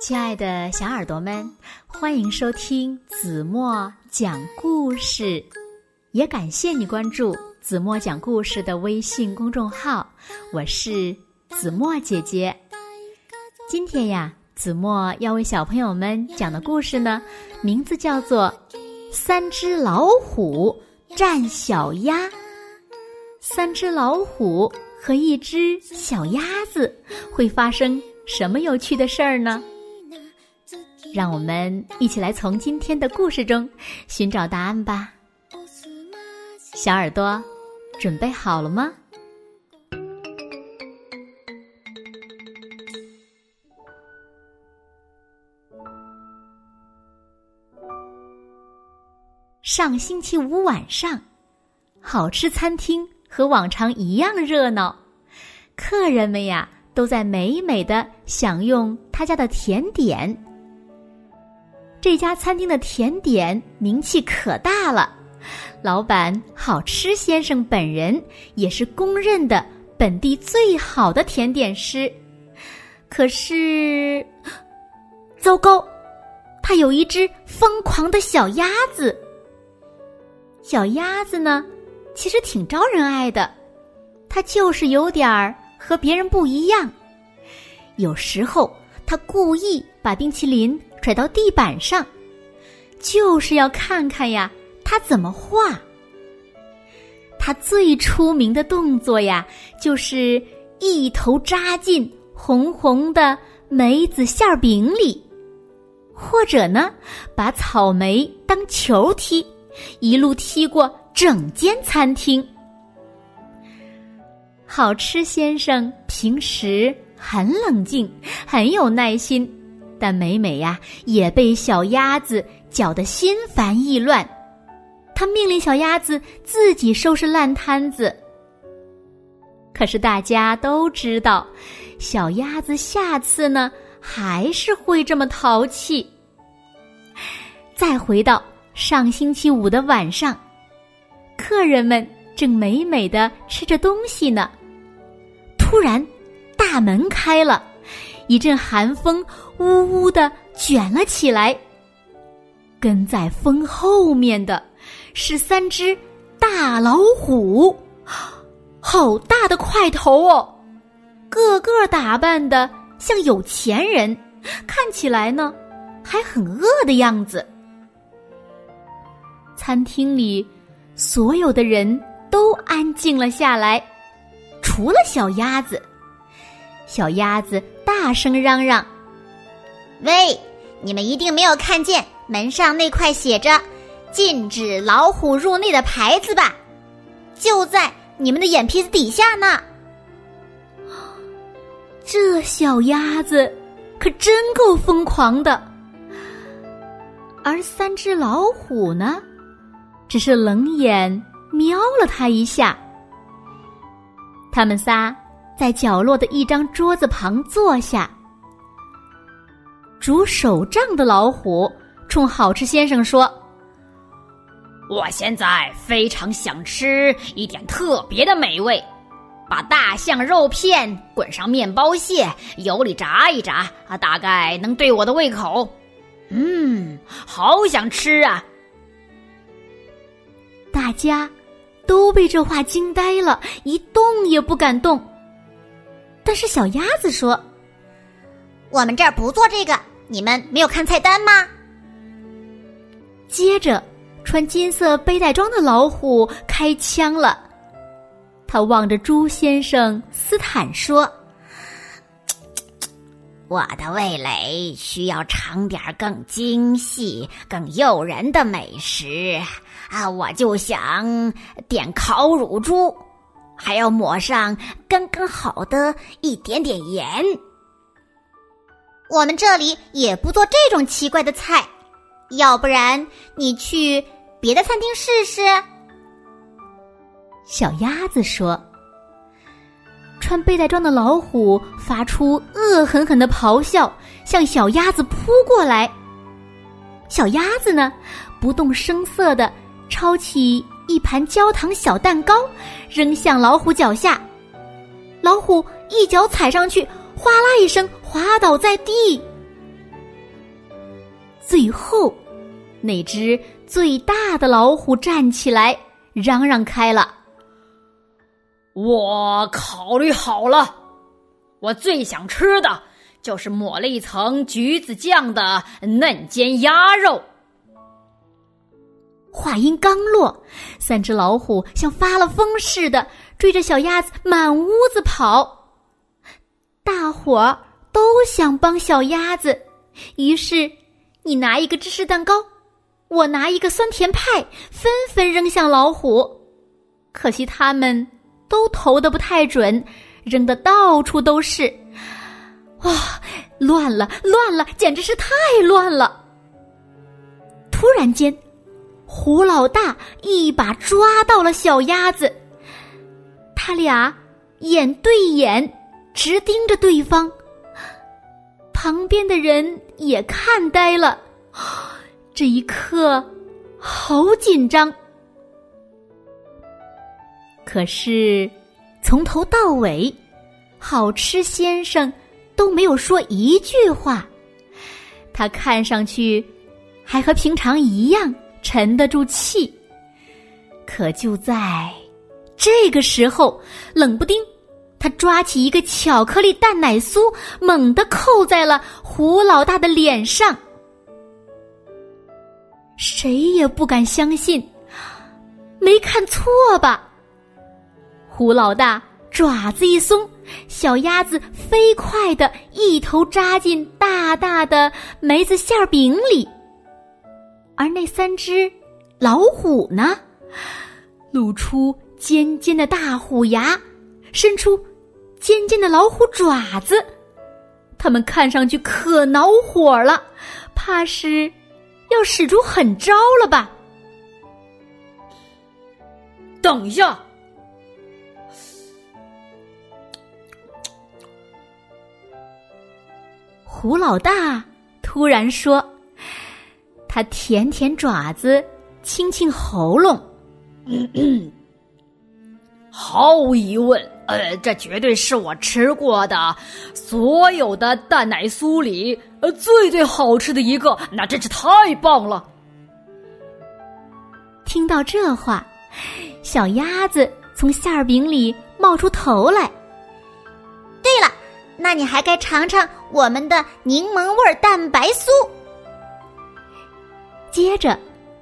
亲爱的小耳朵们，欢迎收听子墨讲故事，也感谢你关注子墨讲故事的微信公众号。我是子墨姐姐。今天呀，子墨要为小朋友们讲的故事呢，名字叫做《三只老虎战小鸭》。三只老虎和一只小鸭子会发生什么有趣的事儿呢？让我们一起来从今天的故事中寻找答案吧。小耳朵，准备好了吗？上星期五晚上，好吃餐厅和往常一样热闹，客人们呀都在美美的享用他家的甜点。这家餐厅的甜点名气可大了，老板好吃先生本人也是公认的本地最好的甜点师。可是，糟糕，他有一只疯狂的小鸭子。小鸭子呢，其实挺招人爱的，它就是有点儿和别人不一样。有时候，它故意把冰淇淋。甩到地板上，就是要看看呀，他怎么画。他最出名的动作呀，就是一头扎进红红的梅子馅饼里，或者呢，把草莓当球踢，一路踢过整间餐厅。好吃先生平时很冷静，很有耐心。但美美呀，也被小鸭子搅得心烦意乱。他命令小鸭子自己收拾烂摊子。可是大家都知道，小鸭子下次呢还是会这么淘气。再回到上星期五的晚上，客人们正美美的吃着东西呢，突然大门开了。一阵寒风呜呜的卷了起来，跟在风后面的是三只大老虎，好大的块头哦！个个打扮的像有钱人，看起来呢还很饿的样子。餐厅里所有的人都安静了下来，除了小鸭子。小鸭子大声嚷嚷：“喂，你们一定没有看见门上那块写着‘禁止老虎入内’的牌子吧？就在你们的眼皮子底下呢。”这小鸭子可真够疯狂的。而三只老虎呢，只是冷眼瞄了他一下。他们仨。在角落的一张桌子旁坐下，煮手杖的老虎冲好吃先生说：“我现在非常想吃一点特别的美味，把大象肉片滚上面包屑，油里炸一炸，啊，大概能对我的胃口。嗯，好想吃啊！”大家都被这话惊呆了，一动也不敢动。但是小鸭子说：“我们这儿不做这个，你们没有看菜单吗？”接着，穿金色背带装的老虎开枪了。他望着猪先生斯坦说：“我的味蕾需要尝点更精细、更诱人的美食啊！我就想点烤乳猪。”还要抹上刚刚好的一点点盐。我们这里也不做这种奇怪的菜，要不然你去别的餐厅试试。小鸭子说：“穿背带装的老虎发出恶狠狠的咆哮，向小鸭子扑过来。小鸭子呢，不动声色的抄起。”一盘焦糖小蛋糕扔向老虎脚下，老虎一脚踩上去，哗啦一声滑倒在地。最后，那只最大的老虎站起来，嚷嚷开了：“我考虑好了，我最想吃的就是抹了一层橘子酱的嫩煎鸭肉。”话音刚落，三只老虎像发了疯似的追着小鸭子满屋子跑。大伙儿都想帮小鸭子，于是你拿一个芝士蛋糕，我拿一个酸甜派，纷纷扔向老虎。可惜他们都投的不太准，扔的到处都是。哇，乱了，乱了，简直是太乱了！突然间。胡老大一把抓到了小鸭子，他俩眼对眼，直盯着对方。旁边的人也看呆了，这一刻好紧张。可是从头到尾，好吃先生都没有说一句话，他看上去还和平常一样。沉得住气。可就在这个时候，冷不丁，他抓起一个巧克力蛋奶酥，猛地扣在了胡老大的脸上。谁也不敢相信，没看错吧？胡老大爪子一松，小鸭子飞快的一头扎进大大的梅子馅饼里。而那三只老虎呢，露出尖尖的大虎牙，伸出尖尖的老虎爪子，它们看上去可恼火了，怕是要使出狠招了吧？等一下，胡老大突然说。他舔舔爪子，清清喉咙。毫无疑问，呃，这绝对是我吃过的所有的蛋奶酥里呃最最好吃的一个，那真是太棒了。听到这话，小鸭子从馅儿饼里冒出头来。对了，那你还该尝尝我们的柠檬味蛋白酥。接着，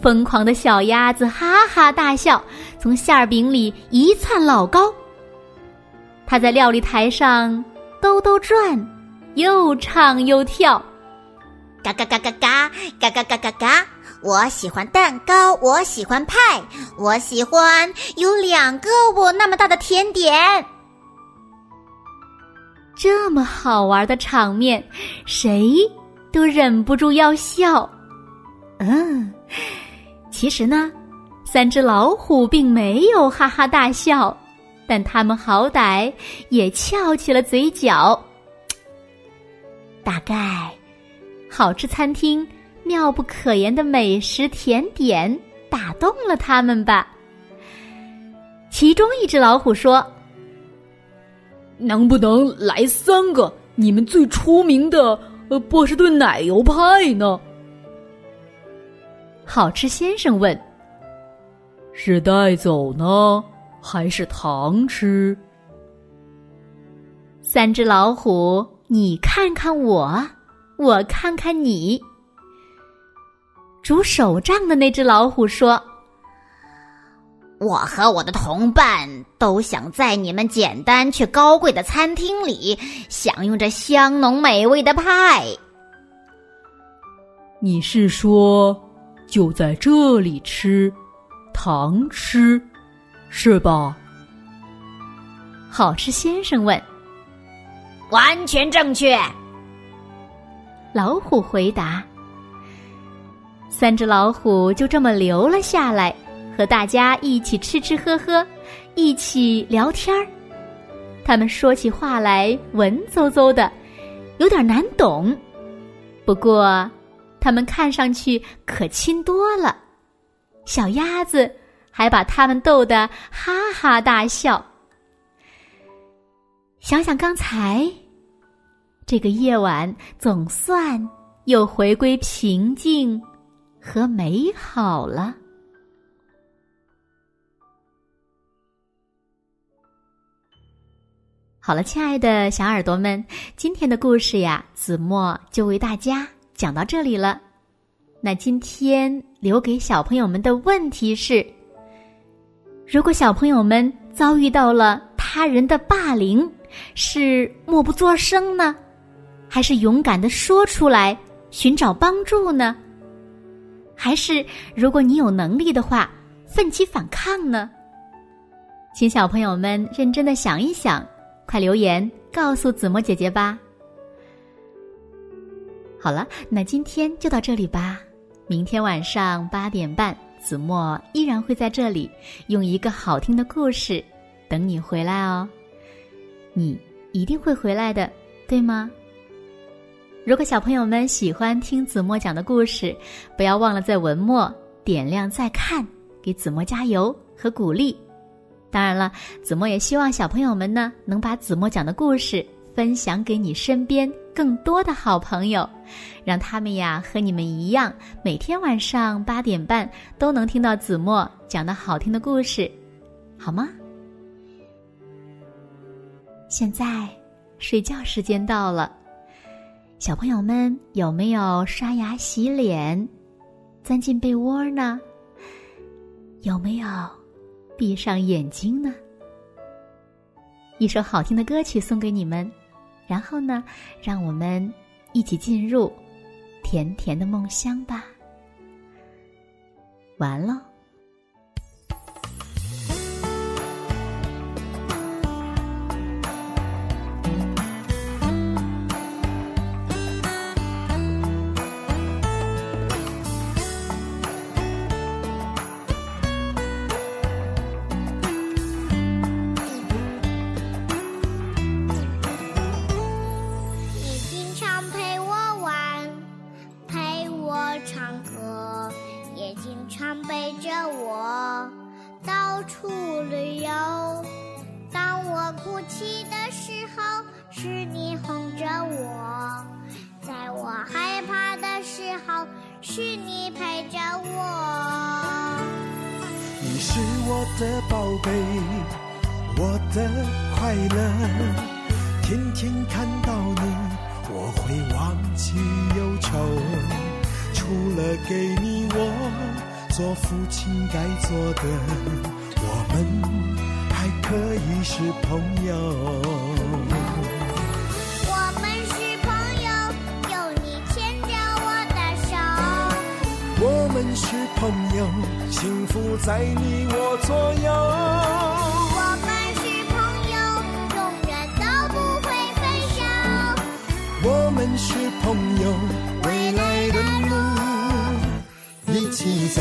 疯狂的小鸭子哈哈大笑，从馅儿饼里一窜老高。它在料理台上兜兜转，又唱又跳，嘎嘎嘎嘎嘎嘎嘎嘎嘎嘎！我喜欢蛋糕，我喜欢派，我喜欢有两个我那么大的甜点。这么好玩的场面，谁都忍不住要笑。嗯，其实呢，三只老虎并没有哈哈大笑，但他们好歹也翘起了嘴角。大概，好吃餐厅妙不可言的美食甜点打动了他们吧。其中一只老虎说：“能不能来三个你们最出名的呃波士顿奶油派呢？”好吃先生问：“是带走呢，还是糖吃？”三只老虎，你看看我，我看看你。拄手杖的那只老虎说：“我和我的同伴都想在你们简单却高贵的餐厅里享用这香浓美味的派。”你是说？就在这里吃，糖吃，是吧？好吃先生问。完全正确。老虎回答。三只老虎就这么留了下来，和大家一起吃吃喝喝，一起聊天儿。他们说起话来文绉绉的，有点难懂。不过。他们看上去可亲多了，小鸭子还把他们逗得哈哈大笑。想想刚才，这个夜晚总算又回归平静和美好了。好了，亲爱的小耳朵们，今天的故事呀，子墨就为大家讲到这里了。那今天留给小朋友们的问题是：如果小朋友们遭遇到了他人的霸凌，是默不作声呢，还是勇敢的说出来寻找帮助呢？还是如果你有能力的话，奋起反抗呢？请小朋友们认真的想一想，快留言告诉子墨姐姐吧。好了，那今天就到这里吧。明天晚上八点半，子墨依然会在这里，用一个好听的故事等你回来哦。你一定会回来的，对吗？如果小朋友们喜欢听子墨讲的故事，不要忘了在文末点亮再看，给子墨加油和鼓励。当然了，子墨也希望小朋友们呢能把子墨讲的故事分享给你身边更多的好朋友，让他们呀和你们一样，每天晚上八点半都能听到子墨讲的好听的故事，好吗？现在睡觉时间到了，小朋友们有没有刷牙洗脸，钻进被窝呢？有没有闭上眼睛呢？一首好听的歌曲送给你们，然后呢，让我们一起进入甜甜的梦乡吧。完了。是你陪着我。你是我的宝贝，我的快乐。天天看到你，我会忘记忧愁。除了给你我做父亲该做的，我们还可以是朋友。我们是朋友，幸福在你我左右。我们是朋友，永远都不会分手。我们是朋友，未来的路一起走。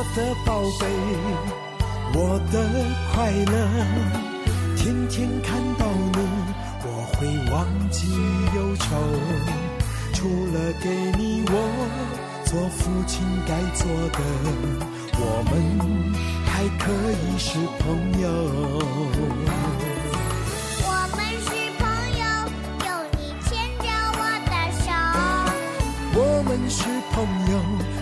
我的宝贝，我的快乐。天天看到你，我会忘记忧愁。除了给你我做父亲该做的，我们还可以是朋友。我们是朋友，有你牵着我的手，我们是朋友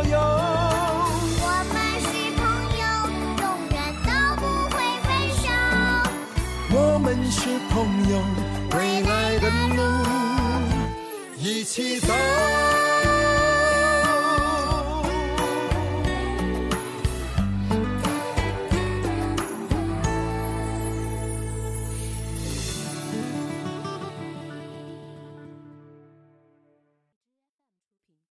右。